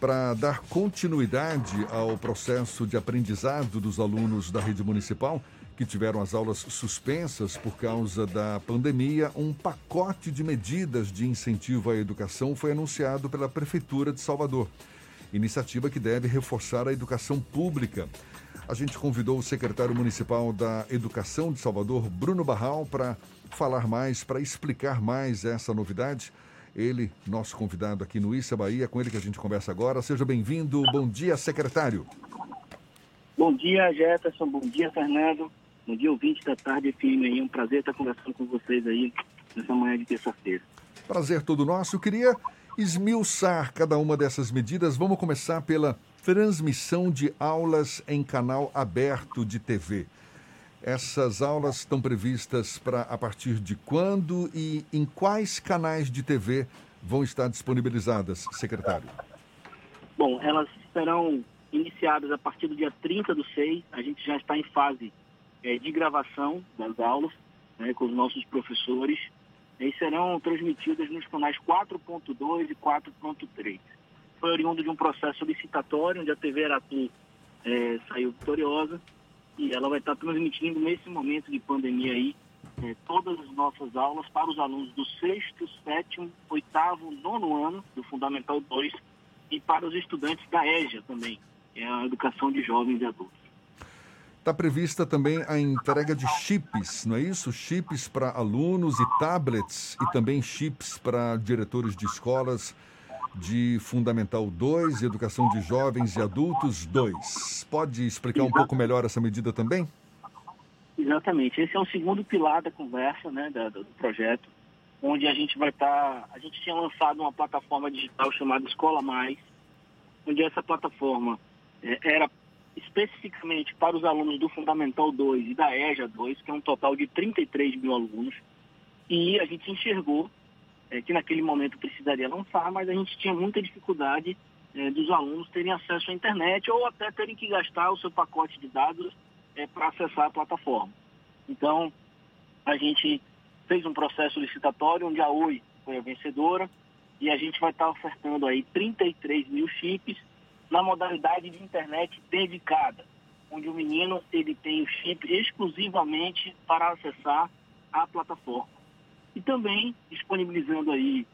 para dar continuidade ao processo de aprendizado dos alunos da rede municipal que tiveram as aulas suspensas por causa da pandemia, um pacote de medidas de incentivo à educação foi anunciado pela Prefeitura de Salvador. Iniciativa que deve reforçar a educação pública. A gente convidou o secretário municipal da Educação de Salvador, Bruno Barral, para falar mais, para explicar mais essa novidade. Ele, nosso convidado aqui no Issa Bahia, com ele que a gente conversa agora. Seja bem-vindo. Bom dia, secretário. Bom dia, Jefferson. Bom dia, Fernando. Bom dia, ouvinte da tarde FM aí. Um prazer estar conversando com vocês aí nessa manhã de terça-feira. Prazer todo nosso. Eu queria esmiuçar cada uma dessas medidas. Vamos começar pela transmissão de aulas em canal aberto de TV. Essas aulas estão previstas para a partir de quando e em quais canais de TV vão estar disponibilizadas, secretário? Bom, elas serão iniciadas a partir do dia 30 do 6. A gente já está em fase é, de gravação das aulas né, com os nossos professores e serão transmitidas nos canais 4.2 e 4.3. Foi oriundo de um processo licitatório onde a TV Aratu é, saiu vitoriosa e ela vai estar transmitindo nesse momento de pandemia aí é, todas as nossas aulas para os alunos do sexto, sétimo, oitavo, nono ano do Fundamental 2 e para os estudantes da EJA também, é a Educação de Jovens e Adultos. Está prevista também a entrega de chips, não é isso? Chips para alunos e tablets e também chips para diretores de escolas de Fundamental 2 e Educação de Jovens e Adultos 2. Pode explicar um pouco melhor essa medida também? Exatamente. Esse é o segundo pilar da conversa, né, do projeto, onde a gente vai estar. Tá, a gente tinha lançado uma plataforma digital chamada Escola Mais, onde essa plataforma é, era especificamente para os alunos do Fundamental 2 e da EJA 2, que é um total de 33 mil alunos. E a gente enxergou é, que naquele momento precisaria lançar, mas a gente tinha muita dificuldade é, dos alunos terem acesso à internet ou até terem que gastar o seu pacote de dados é, para acessar a plataforma. Então, a gente fez um processo licitatório onde a Oi foi a vencedora e a gente vai estar ofertando aí 33 mil chips na modalidade de internet dedicada, onde o menino ele tem o chip exclusivamente para acessar a plataforma. E também disponibilizando aí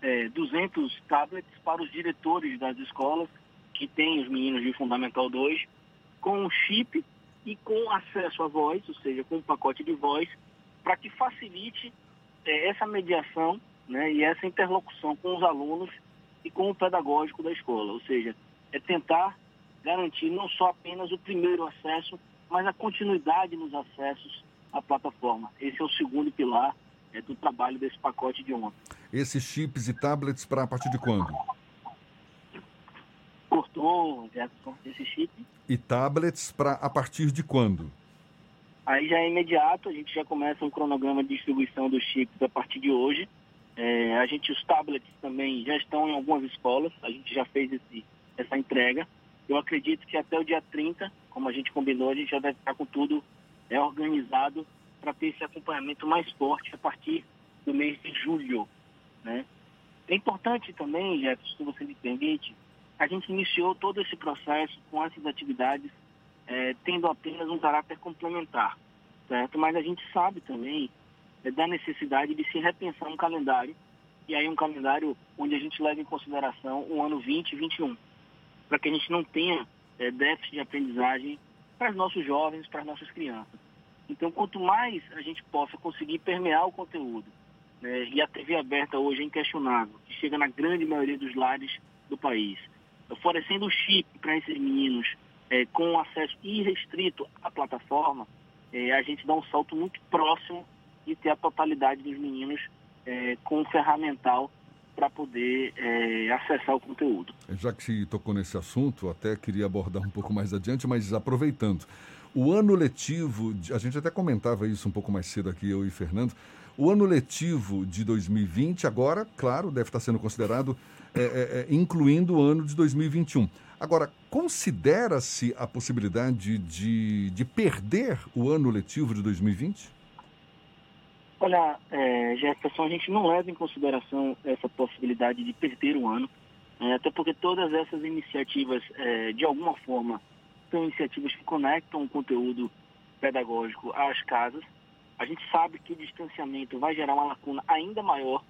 é, 200 tablets para os diretores das escolas que têm os meninos de Fundamental 2 com o chip e com acesso à voz, ou seja, com um pacote de voz, para que facilite é, essa mediação né, e essa interlocução com os alunos e com o pedagógico da escola. Ou seja, é tentar garantir não só apenas o primeiro acesso, mas a continuidade nos acessos à plataforma. Esse é o segundo pilar é, do trabalho desse pacote de ontem. Esses chips e tablets para a partir de quando? Cortou, Jefferson, esse chip. E tablets para a partir de quando? Aí já é imediato, a gente já começa um cronograma de distribuição dos chips a partir de hoje. É, a gente, os tablets também já estão em algumas escolas, a gente já fez esse essa entrega. Eu acredito que até o dia 30, como a gente combinou, a gente já deve estar com tudo é, organizado para ter esse acompanhamento mais forte a partir do mês de julho. Né? É importante também, Jefferson, se você me permite, a gente iniciou todo esse processo com essas atividades é, tendo apenas um caráter complementar, certo? Mas a gente sabe também é, da necessidade de se repensar um calendário, e aí um calendário onde a gente leva em consideração o ano 2021 para que a gente não tenha é, déficit de aprendizagem para os nossos jovens, para as nossas crianças. Então, quanto mais a gente possa conseguir permear o conteúdo, né, e a TV aberta hoje é inquestionável, que chega na grande maioria dos lares do país, oferecendo o chip para esses meninos é, com acesso irrestrito à plataforma, é, a gente dá um salto muito próximo de ter a totalidade dos meninos é, com o ferramental para poder é, acessar o conteúdo. Já que se tocou nesse assunto, até queria abordar um pouco mais adiante, mas aproveitando. O ano letivo, a gente até comentava isso um pouco mais cedo aqui, eu e Fernando. O ano letivo de 2020, agora, claro, deve estar sendo considerado, é, é, é incluindo o ano de 2021. Agora, considera-se a possibilidade de, de perder o ano letivo de 2020? Olha, é, Jefferson, a gente não leva em consideração essa possibilidade de perder o ano. É, até porque todas essas iniciativas, é, de alguma forma, são iniciativas que conectam o conteúdo pedagógico às casas. A gente sabe que o distanciamento vai gerar uma lacuna ainda maior.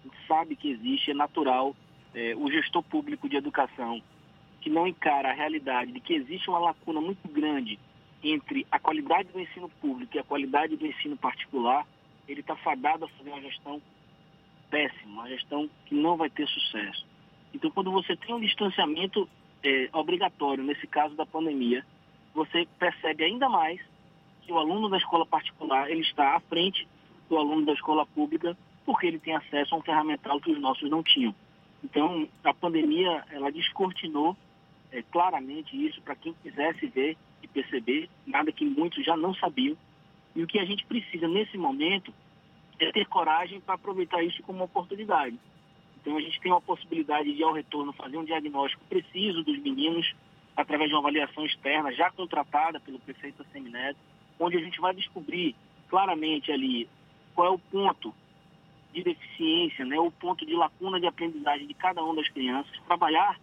A gente sabe que existe, é natural, é, o gestor público de educação que não encara a realidade de que existe uma lacuna muito grande entre a qualidade do ensino público e a qualidade do ensino particular, ele está fadado a fazer uma gestão péssima, uma gestão que não vai ter sucesso. Então, quando você tem um distanciamento é, obrigatório, nesse caso da pandemia, você percebe ainda mais que o aluno da escola particular ele está à frente do aluno da escola pública porque ele tem acesso a um ferramental que os nossos não tinham. Então, a pandemia, ela descortinou é, claramente isso para quem quisesse ver e perceber, nada que muitos já não sabiam. E o que a gente precisa nesse momento é ter coragem para aproveitar isso como uma oportunidade. Então a gente tem uma possibilidade de, ao retorno, fazer um diagnóstico preciso dos meninos através de uma avaliação externa já contratada pelo prefeito Semineto, onde a gente vai descobrir claramente ali qual é o ponto de deficiência, né, o ponto de lacuna de aprendizagem de cada uma das crianças, trabalhar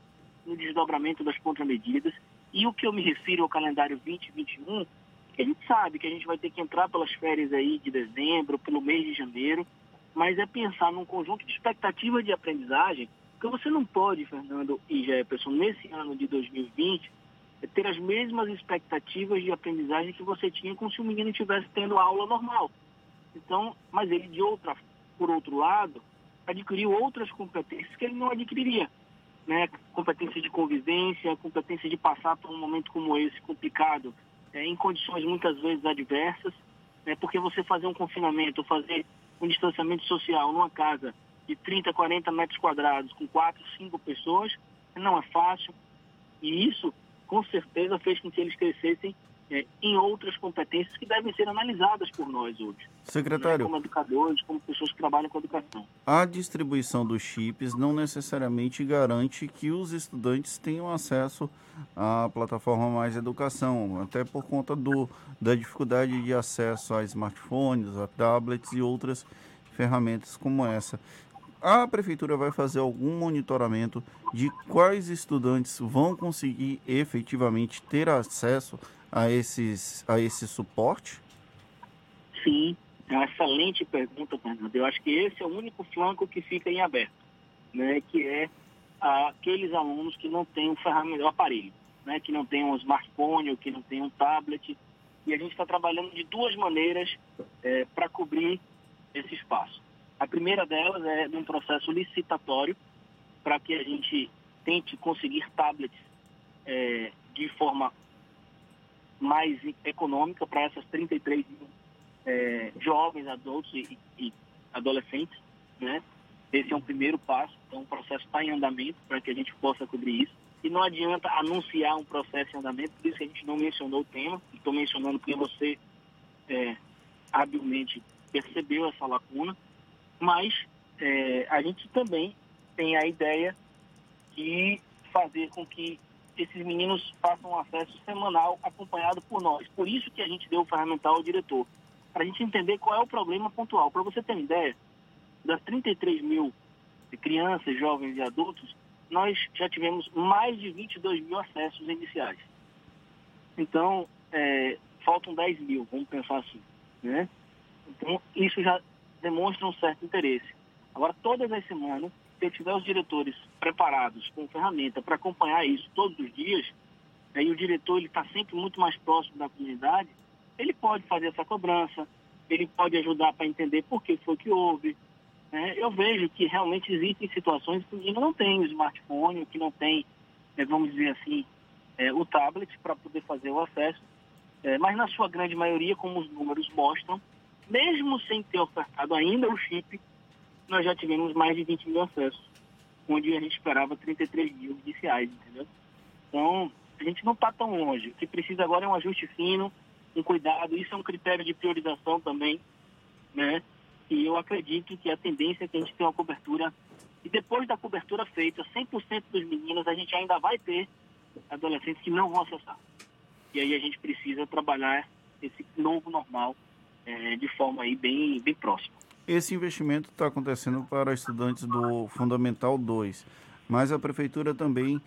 no desdobramento das contramedidas. E o que eu me refiro ao calendário 2021, que a gente sabe que a gente vai ter que entrar pelas férias aí de dezembro, pelo mês de janeiro, mas é pensar num conjunto de expectativas de aprendizagem, porque você não pode, Fernando e Jefferson, nesse ano de 2020, ter as mesmas expectativas de aprendizagem que você tinha como se o menino estivesse tendo aula normal. Então, mas ele, de outra, por outro lado, adquiriu outras competências que ele não adquiriria né, competência de convivência, competência de passar por um momento como esse complicado, é, em condições muitas vezes adversas, né, porque você fazer um confinamento, fazer um distanciamento social numa casa de 30, 40 metros quadrados com quatro, cinco pessoas, não é fácil. E isso, com certeza, fez com que eles crescessem é, em outras competências que devem ser analisadas por nós hoje. Secretário. Né, como educadores, como pessoas que trabalham com educação. A distribuição dos chips não necessariamente garante que os estudantes tenham acesso à plataforma Mais Educação, até por conta do, da dificuldade de acesso a smartphones, a tablets e outras ferramentas como essa. A prefeitura vai fazer algum monitoramento de quais estudantes vão conseguir efetivamente ter acesso a, esses, a esse suporte? Sim, é uma excelente pergunta, Fernando. Eu acho que esse é o único flanco que fica em aberto, né? que é aqueles alunos que não têm um ferramenta, um aparelho, né? que não têm um smartphone ou que não têm um tablet. E a gente está trabalhando de duas maneiras é, para cobrir esse espaço. A primeira delas é num processo licitatório para que a gente tente conseguir tablets é, de forma mais econômica para essas 33 mil é, jovens, adultos e, e, adolescentes, né? Esse é um primeiro passo, então o processo está em andamento para que a gente possa cobrir isso. E não adianta anunciar um processo em andamento, por isso que a gente não mencionou o tema, estou mencionando porque você é, habilmente percebeu essa lacuna, mas é, a gente também tem a ideia de fazer com que esses meninos façam um acesso semanal acompanhado por nós. Por isso que a gente deu o ferramental ao diretor, para a gente entender qual é o problema pontual. Para você ter uma ideia, das 33 mil crianças, jovens e adultos, nós já tivemos mais de 22 mil acessos iniciais. Então, é, faltam 10 mil, vamos pensar assim. Né? Então, isso já demonstra um certo interesse. Agora, todas as semanas, se tiver os diretores preparados com ferramenta para acompanhar isso todos os dias, aí né, o diretor ele está sempre muito mais próximo da comunidade, ele pode fazer essa cobrança, ele pode ajudar para entender por que foi que houve. Né? Eu vejo que realmente existem situações que não tem o smartphone, que não tem, né, vamos dizer assim, é, o tablet para poder fazer o acesso, é, mas na sua grande maioria, como os números mostram, mesmo sem ter ofertado ainda o chip, nós já tivemos mais de 20 mil acessos, onde a gente esperava 33 mil iniciais, entendeu? Então, a gente não está tão longe. O que precisa agora é um ajuste fino, um cuidado. Isso é um critério de priorização também, né? E eu acredito que a tendência é que a gente tenha uma cobertura. E depois da cobertura feita, 100% dos meninos, a gente ainda vai ter adolescentes que não vão acessar. E aí a gente precisa trabalhar esse novo normal é, de forma aí bem, bem próxima. Esse investimento está acontecendo para estudantes do Fundamental 2. mas a prefeitura também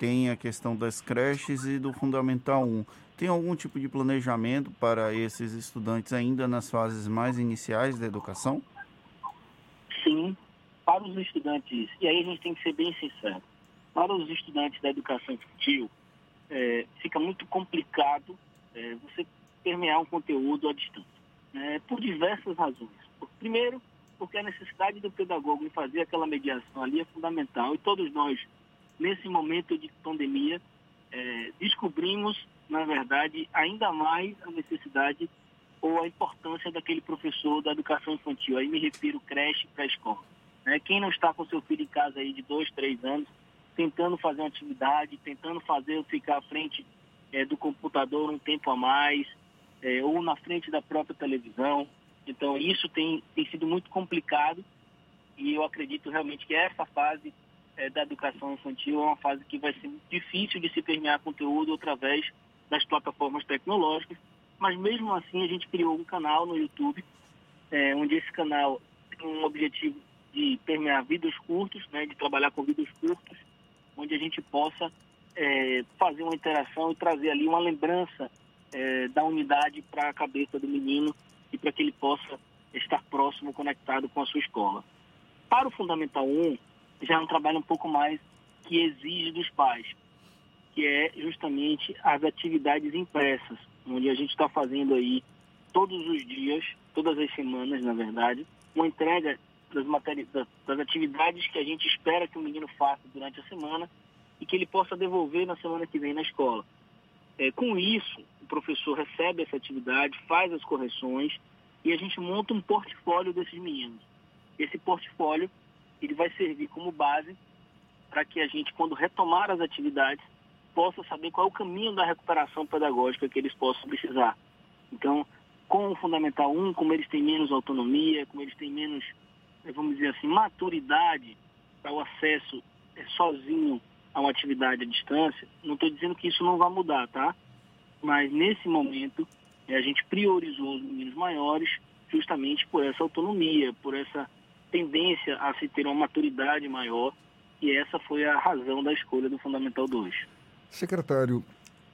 tem a questão das creches e do Fundamental 1. Tem algum tipo de planejamento para esses estudantes ainda nas fases mais iniciais da educação? Sim, para os estudantes, e aí a gente tem que ser bem sincero, para os estudantes da educação infantil, é, fica muito complicado é, você permear um conteúdo à distância, né, por diversas razões. Primeiro, porque a necessidade do pedagogo em fazer aquela mediação ali é fundamental e todos nós, nesse momento de pandemia, é, descobrimos, na verdade, ainda mais a necessidade ou a importância daquele professor da educação infantil. Aí me refiro creche para escola. Né? Quem não está com seu filho em casa aí de dois, três anos, tentando fazer uma atividade, tentando fazer ficar à frente é, do computador um tempo a mais, é, ou na frente da própria televisão. Então, isso tem, tem sido muito complicado e eu acredito realmente que essa fase é, da educação infantil é uma fase que vai ser difícil de se permear conteúdo através das plataformas tecnológicas, mas mesmo assim a gente criou um canal no YouTube, é, onde esse canal tem um objetivo de permear vídeos curtos, né, de trabalhar com vídeos curtos, onde a gente possa é, fazer uma interação e trazer ali uma lembrança é, da unidade para a cabeça do menino e para que ele possa estar próximo, conectado com a sua escola. Para o Fundamental 1, já é um trabalho um pouco mais que exige dos pais, que é justamente as atividades impressas, onde a gente está fazendo aí todos os dias, todas as semanas, na verdade, uma entrega das, das atividades que a gente espera que o menino faça durante a semana e que ele possa devolver na semana que vem na escola. É, com isso, o professor recebe essa atividade, faz as correções e a gente monta um portfólio desses meninos. Esse portfólio ele vai servir como base para que a gente, quando retomar as atividades, possa saber qual é o caminho da recuperação pedagógica que eles possam precisar. Então, com o Fundamental 1, como eles têm menos autonomia, como eles têm menos, eh, vamos dizer assim, maturidade para o acesso é, sozinho a uma atividade à distância, não estou dizendo que isso não vai mudar, tá? Mas nesse momento, é, a gente priorizou os meninos maiores justamente por essa autonomia, por essa tendência a se ter uma maturidade maior, e essa foi a razão da escolha do Fundamental 2. Secretário,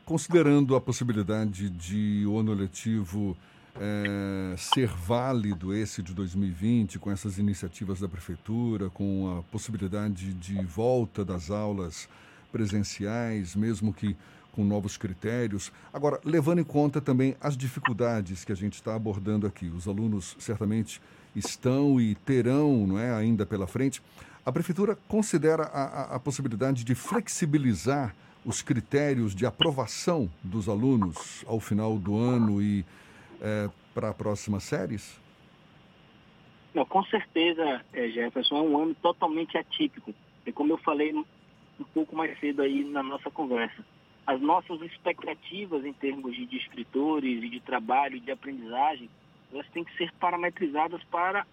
considerando a possibilidade de o ano letivo é, ser válido esse de 2020, com essas iniciativas da Prefeitura, com a possibilidade de volta das aulas presenciais, mesmo que com novos critérios. Agora, levando em conta também as dificuldades que a gente está abordando aqui, os alunos certamente estão e terão, não é, ainda pela frente. A prefeitura considera a, a, a possibilidade de flexibilizar os critérios de aprovação dos alunos ao final do ano e é, para próximas séries? Não, com certeza, é, Jefferson, é um ano totalmente atípico. E como eu falei um pouco mais cedo aí na nossa conversa, as nossas expectativas em termos de, escritores e de trabalho, de aprendizagem, elas têm que ser parametrizadas para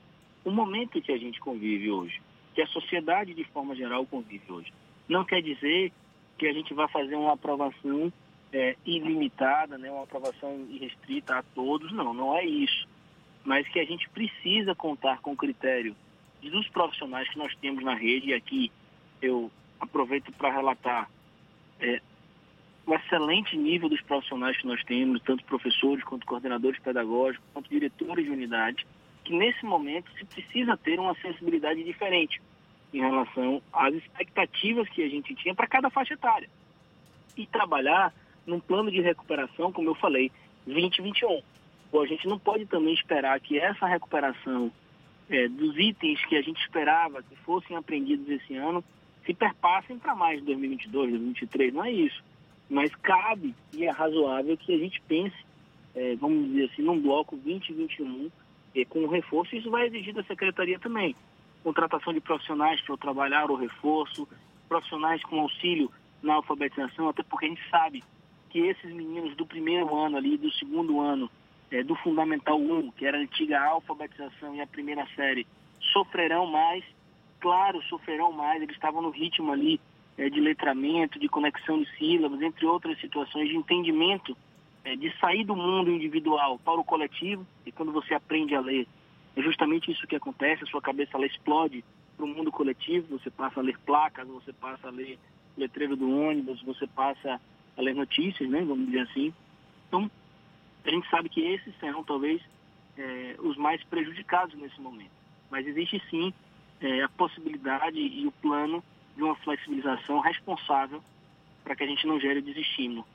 o momento que a gente convive hoje, que a sociedade de forma geral convive hoje. Não quer dizer que a gente vai fazer uma aprovação é, ilimitada, né, uma aprovação irrestrita a todos, não, não é isso. Mas que a gente precisa contar com o critério dos profissionais que nós temos na rede, e aqui eu aproveito para relatar é, o excelente nível dos profissionais que nós temos, tanto professores quanto coordenadores pedagógicos, quanto diretores de unidade, que nesse momento se precisa ter uma sensibilidade diferente em relação às expectativas que a gente tinha para cada faixa etária. E trabalhar num plano de recuperação, como eu falei, 2021. Bom, a gente não pode também esperar que essa recuperação é, dos itens que a gente esperava que fossem aprendidos esse ano se perpassem para mais de 2022, 2023. Não é isso mas cabe e é razoável que a gente pense, é, vamos dizer assim, num bloco 2021 é, com reforço. Isso vai exigir da secretaria também. Contratação de profissionais para trabalhar o reforço, profissionais com auxílio na alfabetização, até porque a gente sabe que esses meninos do primeiro ano ali, do segundo ano, é, do Fundamental 1, que era a antiga alfabetização e a primeira série, sofrerão mais, claro, sofrerão mais, eles estavam no ritmo ali é, de letramento, de conexão de sílabas, entre outras situações de entendimento, é, de sair do mundo individual para o coletivo, e quando você aprende a ler, é justamente isso que acontece, a sua cabeça ela explode para o mundo coletivo, você passa a ler placas, você passa a ler letreiro do ônibus, você passa a ler notícias, né, vamos dizer assim. Então, a gente sabe que esses serão talvez é, os mais prejudicados nesse momento. Mas existe sim é, a possibilidade e o plano de uma flexibilização responsável para que a gente não gere desestímulo.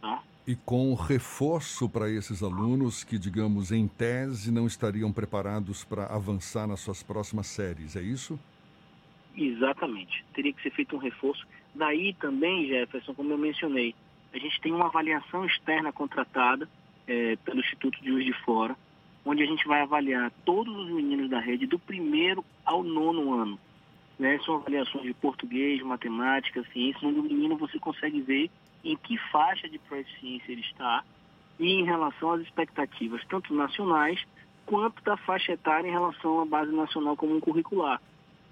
Tá? E com reforço para esses alunos que, digamos, em tese, não estariam preparados para avançar nas suas próximas séries, é isso? Exatamente. Teria que ser feito um reforço. Daí também, Jefferson, como eu mencionei, a gente tem uma avaliação externa contratada é, pelo Instituto de Juiz de Fora, onde a gente vai avaliar todos os meninos da rede do primeiro ao nono ano. Né? São avaliações de português, matemática, ciência, onde o menino você consegue ver em que faixa de proficiência ele está e em relação às expectativas, tanto nacionais quanto da faixa etária em relação à base nacional comum curricular.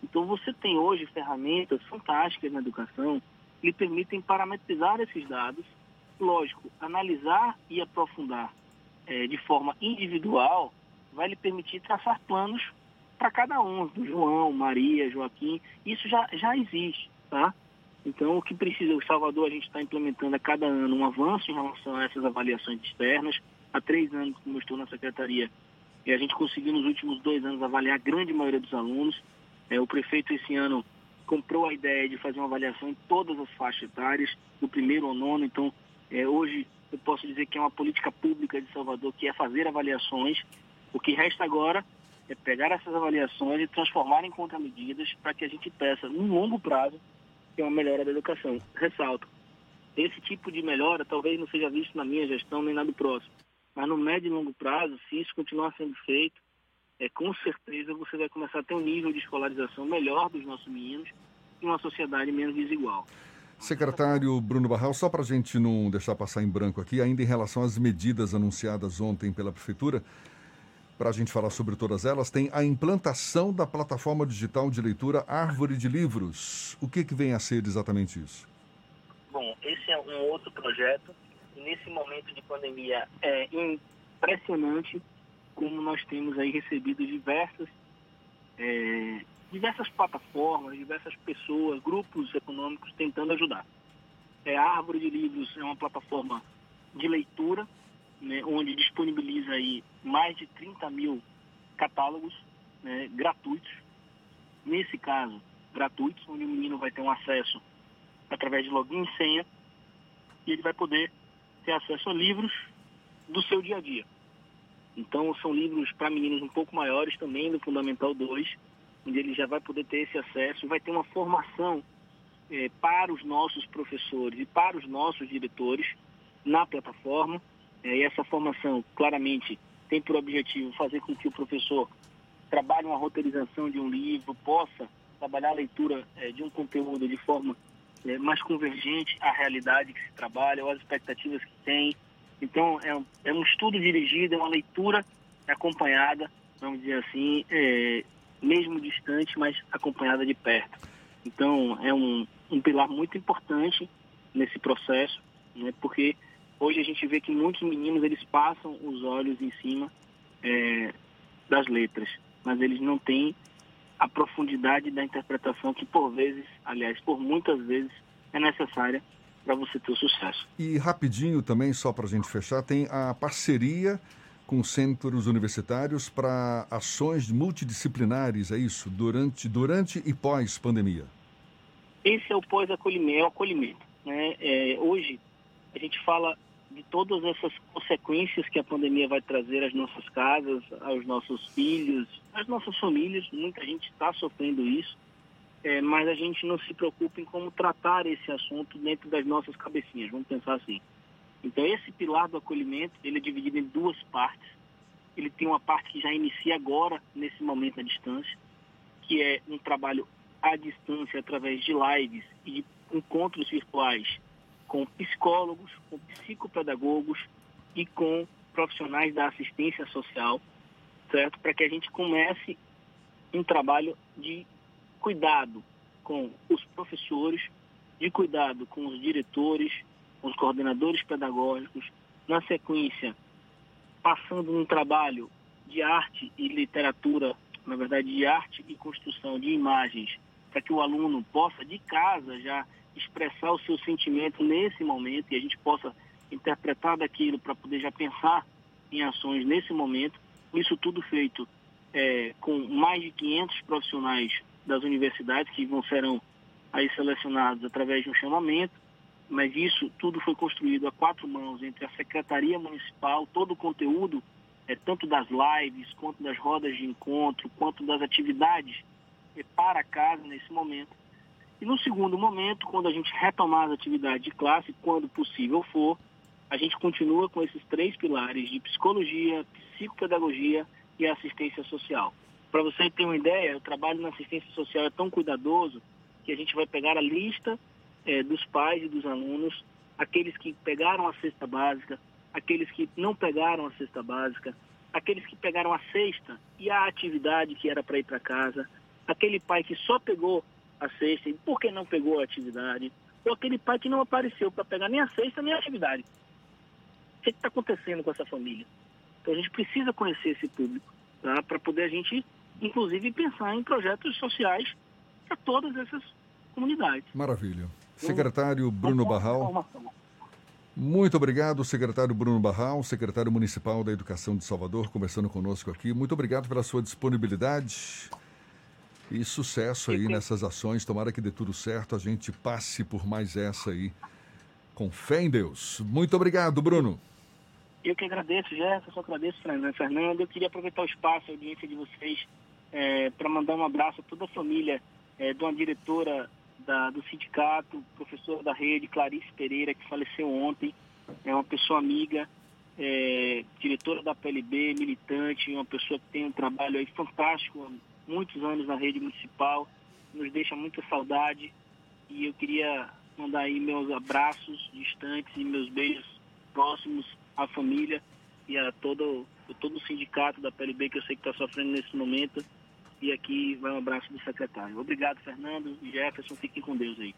Então você tem hoje ferramentas fantásticas na educação lhe permitem parametrizar esses dados, lógico, analisar e aprofundar é, de forma individual vai lhe permitir traçar planos para cada um, do João, Maria, Joaquim, isso já, já existe, tá? Então, o que precisa, o Salvador, a gente está implementando a cada ano um avanço em relação a essas avaliações externas. Há três anos, como eu estou na secretaria, e a gente conseguiu nos últimos dois anos avaliar a grande maioria dos alunos. É, o prefeito, esse ano, comprou a ideia de fazer uma avaliação em todas as faixas etárias, do primeiro ao nono. Então, é, hoje, eu posso dizer que é uma política pública de Salvador que é fazer avaliações. O que resta agora é pegar essas avaliações e transformar em contramedidas para que a gente peça, num longo prazo, é uma melhora da educação. Ressalto, esse tipo de melhora talvez não seja visto na minha gestão nem na do próximo, mas no médio e longo prazo, se isso continuar sendo feito, é, com certeza você vai começar a ter um nível de escolarização melhor dos nossos meninos e uma sociedade menos desigual. Secretário Bruno Barral, só para a gente não deixar passar em branco aqui, ainda em relação às medidas anunciadas ontem pela Prefeitura, para a gente falar sobre todas elas, tem a implantação da plataforma digital de leitura Árvore de Livros. O que, que vem a ser exatamente isso? Bom, esse é um outro projeto. Nesse momento de pandemia é impressionante como nós temos aí recebido diversas, é, diversas plataformas, diversas pessoas, grupos econômicos tentando ajudar. É, a Árvore de Livros é uma plataforma de leitura né, onde disponibiliza aí mais de 30 mil catálogos né, gratuitos. Nesse caso, gratuitos, onde o menino vai ter um acesso através de login e senha e ele vai poder ter acesso a livros do seu dia a dia. Então, são livros para meninos um pouco maiores também, do Fundamental 2, onde ele já vai poder ter esse acesso, vai ter uma formação eh, para os nossos professores e para os nossos diretores na plataforma, é, e essa formação, claramente, tem por objetivo fazer com que o professor trabalhe uma roteirização de um livro, possa trabalhar a leitura é, de um conteúdo de forma é, mais convergente à realidade que se trabalha, ou às expectativas que tem. Então, é é um estudo dirigido, é uma leitura acompanhada, vamos dizer assim, é, mesmo distante, mas acompanhada de perto. Então, é um, um pilar muito importante nesse processo, né, porque Hoje a gente vê que muitos meninos eles passam os olhos em cima é, das letras, mas eles não têm a profundidade da interpretação que por vezes, aliás, por muitas vezes é necessária para você ter o sucesso. E rapidinho também, só para a gente fechar, tem a parceria com centros universitários para ações multidisciplinares, é isso? Durante, durante e pós-pandemia. Esse é o pós-acolhimento, é o acolhimento. Né? É, hoje, a gente fala de todas essas consequências que a pandemia vai trazer às nossas casas, aos nossos filhos, às nossas famílias. Muita gente está sofrendo isso, é, mas a gente não se preocupa em como tratar esse assunto dentro das nossas cabecinhas, vamos pensar assim. Então, esse pilar do acolhimento, ele é dividido em duas partes. Ele tem uma parte que já inicia agora, nesse momento à distância, que é um trabalho à distância através de lives e de encontros virtuais com psicólogos, com psicopedagogos e com profissionais da assistência social, certo? Para que a gente comece um trabalho de cuidado com os professores, de cuidado com os diretores, com os coordenadores pedagógicos, na sequência, passando um trabalho de arte e literatura na verdade, de arte e construção de imagens, para que o aluno possa, de casa, já expressar o seu sentimento nesse momento e a gente possa interpretar daquilo para poder já pensar em ações nesse momento. Isso tudo feito é, com mais de 500 profissionais das universidades que vão serão aí selecionados através de um chamamento, mas isso tudo foi construído a quatro mãos entre a Secretaria Municipal, todo o conteúdo, é, tanto das lives, quanto das rodas de encontro, quanto das atividades é, para casa nesse momento. E no segundo momento, quando a gente retomar as atividades de classe, quando possível for, a gente continua com esses três pilares de psicologia, psicopedagogia e assistência social. Para você ter uma ideia, o trabalho na assistência social é tão cuidadoso que a gente vai pegar a lista é, dos pais e dos alunos, aqueles que pegaram a cesta básica, aqueles que não pegaram a cesta básica, aqueles que pegaram a cesta e a atividade que era para ir para casa, aquele pai que só pegou a cesta e por que não pegou a atividade, ou aquele pai que não apareceu para pegar nem a cesta nem a atividade. O que está acontecendo com essa família? Então a gente precisa conhecer esse público tá? para poder a gente, inclusive, pensar em projetos sociais para todas essas comunidades. Maravilha. Secretário Bruno Barral. Muito obrigado, secretário Bruno Barral, secretário municipal da Educação de Salvador, conversando conosco aqui. Muito obrigado pela sua disponibilidade e sucesso aí nessas ações. Tomara que dê tudo certo, a gente passe por mais essa aí. Com fé em Deus. Muito obrigado, Bruno. Eu que agradeço, Jefferson, agradeço, Fernando. Eu queria aproveitar o espaço, a audiência de vocês, é, para mandar um abraço a toda a família é, de uma diretora da, do sindicato, professora da rede, Clarice Pereira, que faleceu ontem. É uma pessoa amiga, é, diretora da PLB, militante, uma pessoa que tem um trabalho aí fantástico, há muitos anos na rede municipal, nos deixa muita saudade. E eu queria mandar aí meus abraços distantes e meus beijos próximos à família e a todo, todo o sindicato da PLB que eu sei que está sofrendo nesse momento. E aqui vai um abraço do secretário. Obrigado, Fernando e Jefferson. Fiquem com Deus aí.